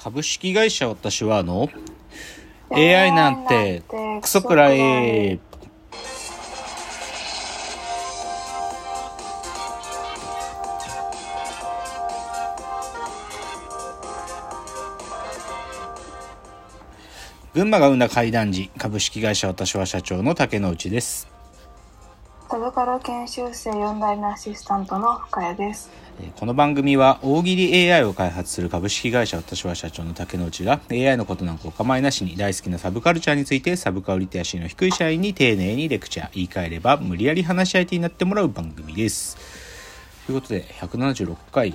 株式会社私はあの AI なんてクソくらい。群馬が生んだ怪談時株式会社私は社長の竹之内ですサブカル研修生4代目アシスタントの深谷です。えーこの番組は大喜利 AI を開発する株式会社私は社長の竹之内が AI のことなんかお構いなしに大好きなサブカルチャーについてサブカルリテラシーの低い社員に丁寧にレクチャー言い換えれば無理やり話し相手になってもらう番組です。ということで176回。い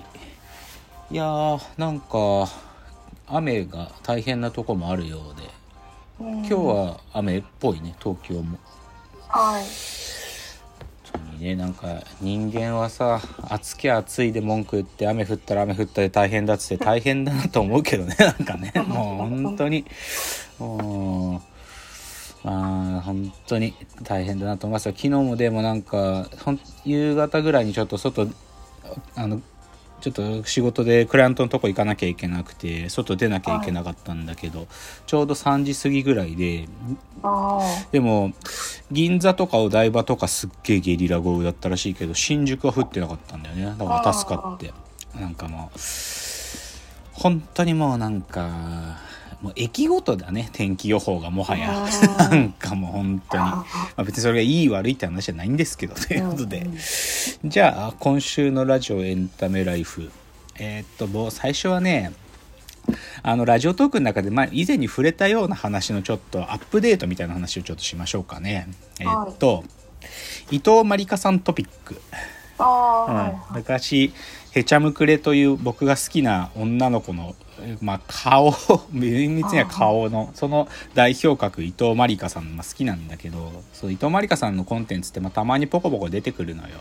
やーなんか雨が大変なとこもあるようで。今今日は雨っぽいね東京も。はい。ねなんか人間はさ暑きゃ暑いで文句言って雨降ったら雨降ったで大変だっつって 大変だなと思うけどね なんかね。もう本当に。もうまあ本当に大変だなと思いますよ。昨日もでもなんか夕方ぐらいにちょっと外あのちょっと仕事でクライアントのとこ行かなきゃいけなくて外出なきゃいけなかったんだけど、ちょうど3時過ぎぐらいであでも銀座とかお台場とかすっげえゲリラ豪雨だったらしいけど新宿は降ってなかったんだよね。だから助かって。なんかもう本当にもうなんかもう駅ごとだね天気予報がもはや。うん なんかもう本当に、まあ、別にそれがいい悪いって話じゃないんですけどということで。じゃあ今週のラジオエンタメライフ。えーっともう最初はねあのラジオトークの中で、まあ、以前に触れたような話のちょっとアップデートみたいな話をちょっとしましょうかね。えーっと、伊藤まりかさんトピック。うんはい昔へちゃむくれという僕が好きな女の子の、えーまあ、顔 厳密には顔のその代表格伊藤まりかさんが好きなんだけどそう伊藤まりかさんのコンテンツって、まあ、たまにポコポコ出てくるのよ。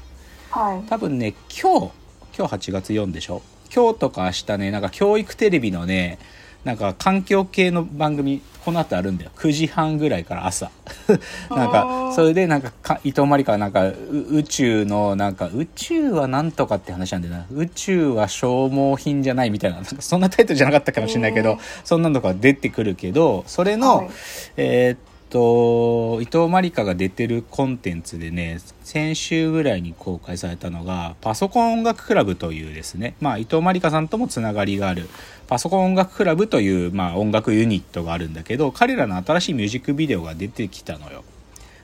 はい。多分ね今日今日8月4でしょ？今日とか明日ねなんか教育テレビのねなんか環境系の番組この後あるんだよ。9時半ぐらいから朝。なんかそれでなんかか伊藤まりかはなんかう宇宙のなんか宇宙はなんとかって話なんだよな。宇宙は消耗品じゃないみたいな。なんかそんなタイトルじゃなかったかもしれないけどそんなのが出てくるけどそれの、はい。えーっと伊藤まりかが出てるコンテンツでね先週ぐらいに公開されたのがパソコン音楽クラブというですね。まあ伊藤まりかさんともつながりがあるパソコン音楽クラブという、まあ、音楽ユニットがあるんだけど彼らの新しいミュージックビデオが出てきたのよ。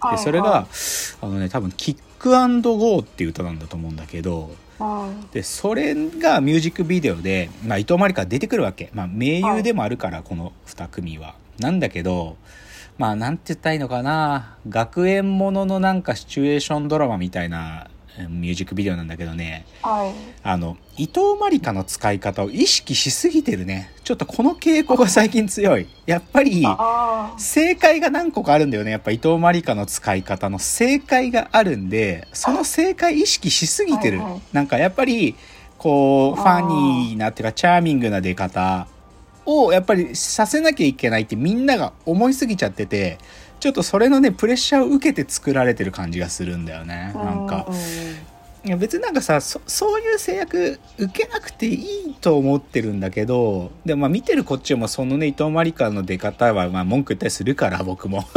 はいでそれが、はあのね多分「キックアンドゴー」っていう歌なんだと思うんだけどうん。でそれがミュージックビデオで、まあ、伊藤まりか出てくるわけ、まあ、名優でもあるから、この2組は。なんだけどまあなんて言ったらいいのかな学園もののなんかシチュエーションドラマみたいなえーミュージックビデオなんだけどね。はい。あの伊藤まりかの使い方を意識しすぎてるね。ちょっとこの傾向が最近強い。やっぱり。正解が何個かあるんだよね。やっぱ伊藤まりかの使い方の正解があるんでその正解意識しすぎてる、はいはい。なんかやっぱりこうファニーなっていうかチャーミングな出方をやっぱりさせなきゃいけないってみんなが思いすぎちゃっててちょっとそれのねプレッシャーを受けて作られてる感じがするんだよね。なんか。う。いや別になんかさそそういう制約受けなくていいと思ってるんだけどでもまあ見てるこっちもそのね伊藤まりかの出方はまあ文句言ったりするから僕も。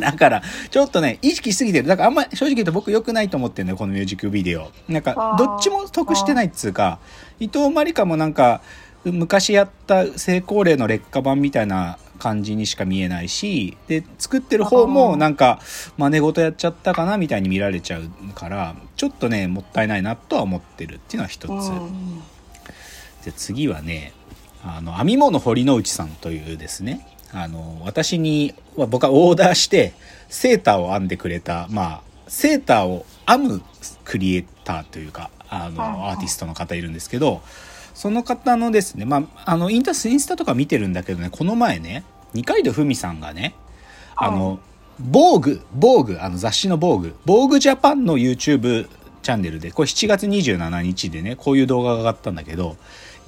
だからちょっとね意識しすぎてる。だからあんま正直言うと僕良くないと思ってるのよこのミュージックビデオ。なんかどっちも得してないっつうか伊藤まりかもなんか昔やった成功例の劣化版みたいな感じにしか見えないしで作ってる方もなんか真似事やっちゃったかなみたいに見られちゃうからちょっとねもったいないなとは思ってるっていうのは一つ、うん。で次はねあの編み物堀之内さんというですねあの私には僕はオーダーしてセーターを編んでくれたまあセーターを編むクリエイターというかあのアーティストの方いるんですけどその方のですねまああのインタスインスタとか見てるんだけどねこの前ね二階堂ふみさんがねあの、防具、防具、あの雑誌の防具、防具ジャパンの YouTube チャンネルで、これ7月27日でね、こういう動画が上がったんだけど、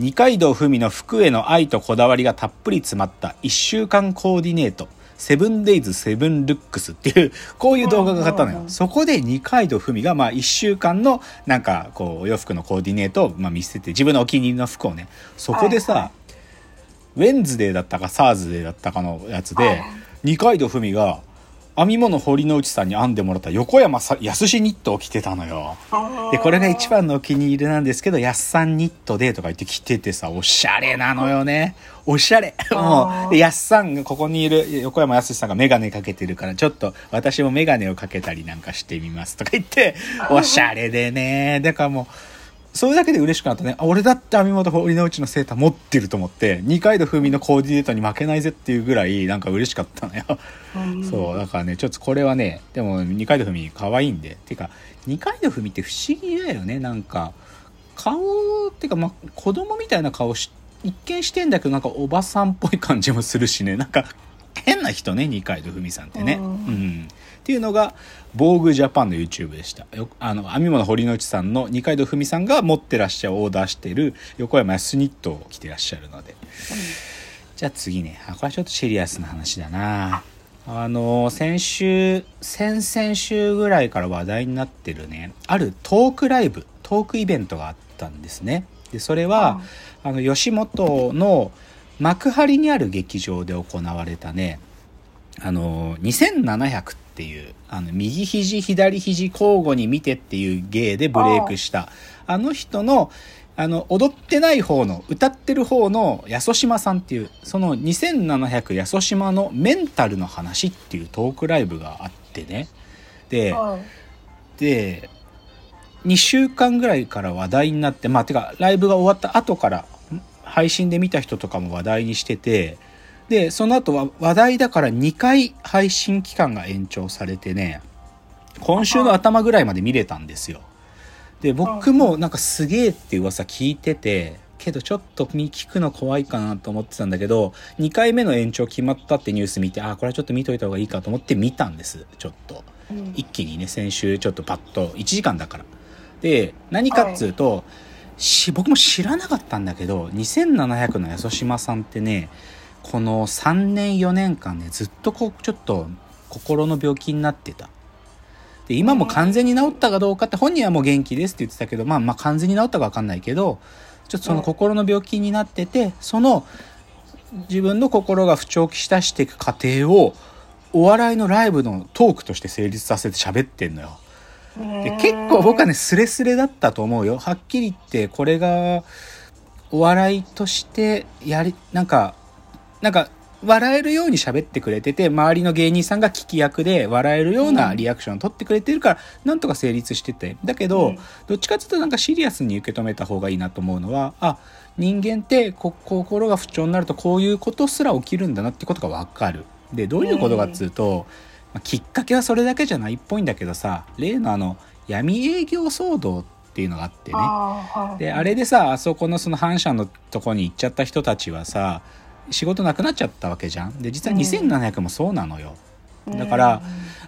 二階堂ふみの服への愛とこだわりがたっぷり詰まった1週間コーディネート、セブンデイズセブンルックスっていう、こういう動画が上がったのよ。そこで二階堂ふみが、まあ1週間の、なんか、こう、お洋服のコーディネートを、まあ見せて、自分のお気に入りの服をね、そこでさ、はいはウェンズデーだったかサーズデーだったかのやつで、はい。二階堂ふみが編み物堀之内さんに編んでもらった横山さ康ニットを着てたのよ。で、これが一番のお気に入りなんですけど、やっさんニットでとか言って着ててさ、おしゃれなのよね。おしゃれ。もう、でやっさんがここにいる横山やすしさんがメガネかけてるから、ちょっと私もメガネをかけたりなんかしてみますとか言って、おしゃれでね。だからもう、それだけで嬉しくなったね。あ、俺だって網本堀之内のセーター持ってると思って、二階堂ふみのコーディネートに負けないぜっていうぐらい、なんか嬉しかったのよ。うんそう、だからね、ちょっとこれはね、でも二階堂ふみ可愛いんで。てか、二階堂ふみって不思議だよね、なんか。顔っていうか、まあ、子供みたいな顔し、一見してんだけど、なんかおばさんっぽい感じもするしね、なんか、変な人ね、二階堂ふみさんってね。ううんん。っていうのが、防具ジャパンの YouTube でした。よあの、編み物堀之内さんの二階堂ふみさんが持ってらっしゃる、オーダーしてる横山康ニットを着てらっしゃるので。じゃあ次ね。あ、これはちょっとシリアスな話だな。あの、先週、先々週ぐらいから話題になってるね、あるトークライブ、トークイベントがあったんですね。で、それは、あの、吉本の幕張にある劇場で行われたね、あの、2700っていう、あの、右肘、左肘交互に見てっていう芸でブレイクした、あの人の、あの、踊ってない方の、歌ってる方の安島さんっていう、その2700安島のメンタルの話っていうトークライブがあってね。で、はいで、2週間ぐらいから話題になって、まあ、てか、ライブが終わった後から、ん配信で見た人とかも話題にしてて、で、その後は話題だから2回配信期間が延長されてね、今週の頭ぐらいまで見れたんですよ。で、僕もなんかすげえって噂聞いてて、けどちょっと聞くの怖いかなと思ってたんだけど、2回目の延長決まったってニュース見て、あ、これはちょっと見といた方がいいかと思って見たんです、ちょっと。うん一気にね先週ちょっとパッと1時間だからで何かっつうと、し僕も知らなかったんだけど2700の安島さんってねこの3年4年間ねずっとこうちょっと心の病気になってた。で今も完全に治ったかどうかって本人はもう元気ですって言ってたけどまあまあ完全に治ったか分かんないけどちょっとその心の病気になっててその自分の心が不調きしたしていく過程をお笑いのライブのトークとして成立させて喋ってんのよ。で結構僕はねスレスレだったと思うよ。はっきり言ってこれがお笑いとしてやりなんかなんか笑えるように喋ってくれてて周りの芸人さんが聞き役で笑えるようなリアクションを取ってくれてるから、なんとか成立してて。だけど、うん。どっちかっていうとなんかシリアスに受け止めた方がいいなと思うのはあ人間ってこ心が不調になるとこういうことすら起きるんだなってことが分かる。でどういうことかっつうと、まあきっかけはそれだけじゃないっぽいんだけどさ例のあの闇営業騒動っていうのがあってね。あであれでさあそこのその反社のとこに行っちゃった人たちはさ仕事なくなっちゃったわけじゃん。で実は2700もそうなのよ、だから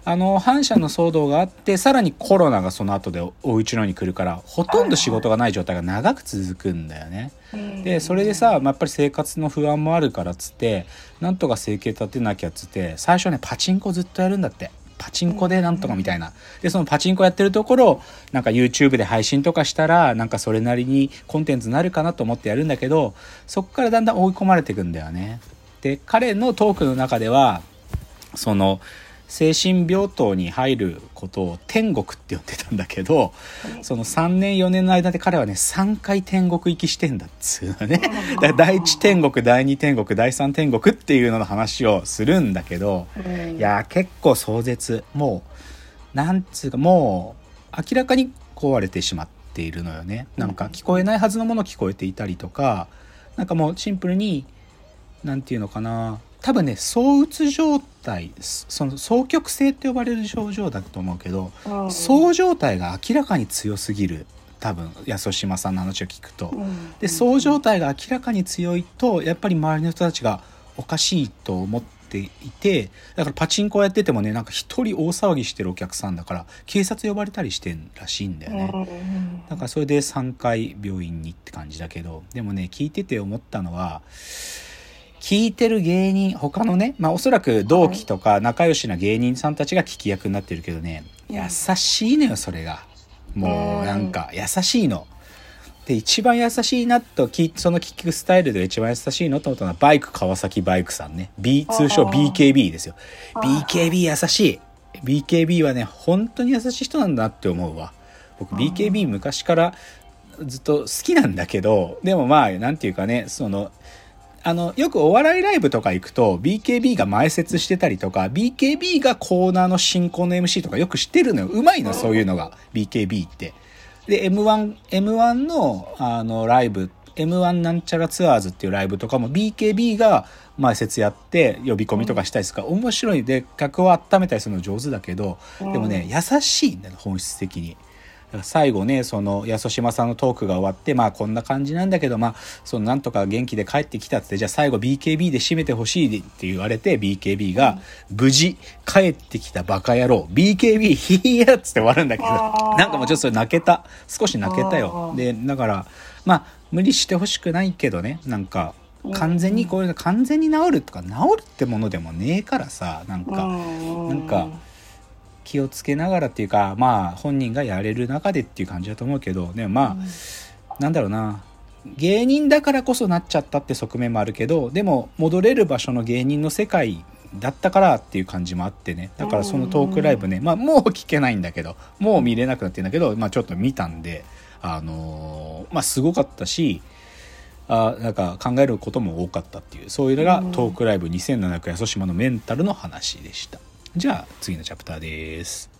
あの反社の騒動があってさらにコロナがその後でおうちのに来るからほとんど仕事がない状態が長く続くんだよね。うん。でそれでさ、まあやっぱり生活の不安もあるからっつってなんとか生計立てなきゃっつって最初ねパチンコずっとやるんだって。パチンコでなんとかみたいな。でそのパチンコやってるところをなんか YouTube で配信とかしたらなんかそれなりにコンテンツになるかなと思ってやるんだけどそこからだんだん追い込まれていくんだよね。で彼のトークの中ではその精神病棟に入ることを天国って呼んでたんだけどその3年4年の間で彼はね3回天国行きしてんだっつうのね。第1天国第2天国第3天国っていうのの話をするんだけどうんいやー結構壮絶。もうなんつうかもう明らかに壊れてしまっているのよね。なんか聞こえないはずのもの聞こえていたりとかなんかもうシンプルになんていうのかな多分ね躁うつ状態その双極性って呼ばれる症状だと思うけどうんそう状態が明らかに強すぎる多分安島さんの話を聞くと。うんでそう状態が明らかに強いとやっぱり周りの人たちがおかしいと思っていてだからパチンコやっててもねなんか一人大騒ぎしてるお客さんだから警察呼ばれたりしてんらしいんだよね。うんだからそれで3回病院にって感じだけどでもね聞いてて思ったのは聞いてる芸人他のねまあおそらく同期とか仲良しな芸人さんたちが聞き役になってるけどねうん。優しいのよそれが。もうなんか優しいの。で一番優しいなときその聞くスタイルで一番優しいのと思ったのはバイク川崎バイクさんね。B 通称 BKB ですよ。BKB 優しい。BKB はね本当に優しい人なんだって思うわ。僕 BKB 昔からずっと好きなんだけどでもまあなんていうかねそのあのよくお笑いライブとか行くと BKB が前説してたりとか BKB がコーナーの進行の MC とかよく知ってるのよ。うまいのそういうのが BKB って。で M1, M1 のあのライブ M1 なんちゃらツアーズっていうライブとかも BKB が前説やって呼び込みとかしたりするから面白い。で客を温めたりするの上手だけどでもね優しいんだよ本質的に。最後ねその安島さんのトークが終わってまあこんな感じなんだけどまあそのなんとか元気で帰ってきたっつってじゃあ最後 BKB で締めてほしいって言われて BKB が無事帰ってきたバカ野郎 BKB ヒーヤっつって終わるんだけどなんかもうちょっとそれ泣けた少し泣けたよ。うんでだからまあ無理してほしくないけどねなんか完全にこういうの完全に治るとか治るってものでもねえからさなんかなんか気をつけながらっていうかまあ本人がやれる中でっていう感じだと思うけどでもまあ、なんだろうな。芸人だからこそなっちゃったって側面もあるけどでも戻れる場所の芸人の世界だったからっていう感じもあってね。だからそのトークライブね、まあ、もう聞けないんだけどもう見れなくなってんだけど、まあ、ちょっと見たんであのーまあすごかったしあなんか考えることも多かったっていうそういうのがトークライブ2700安島のメンタルの話でしたじゃあ次のチャプターです。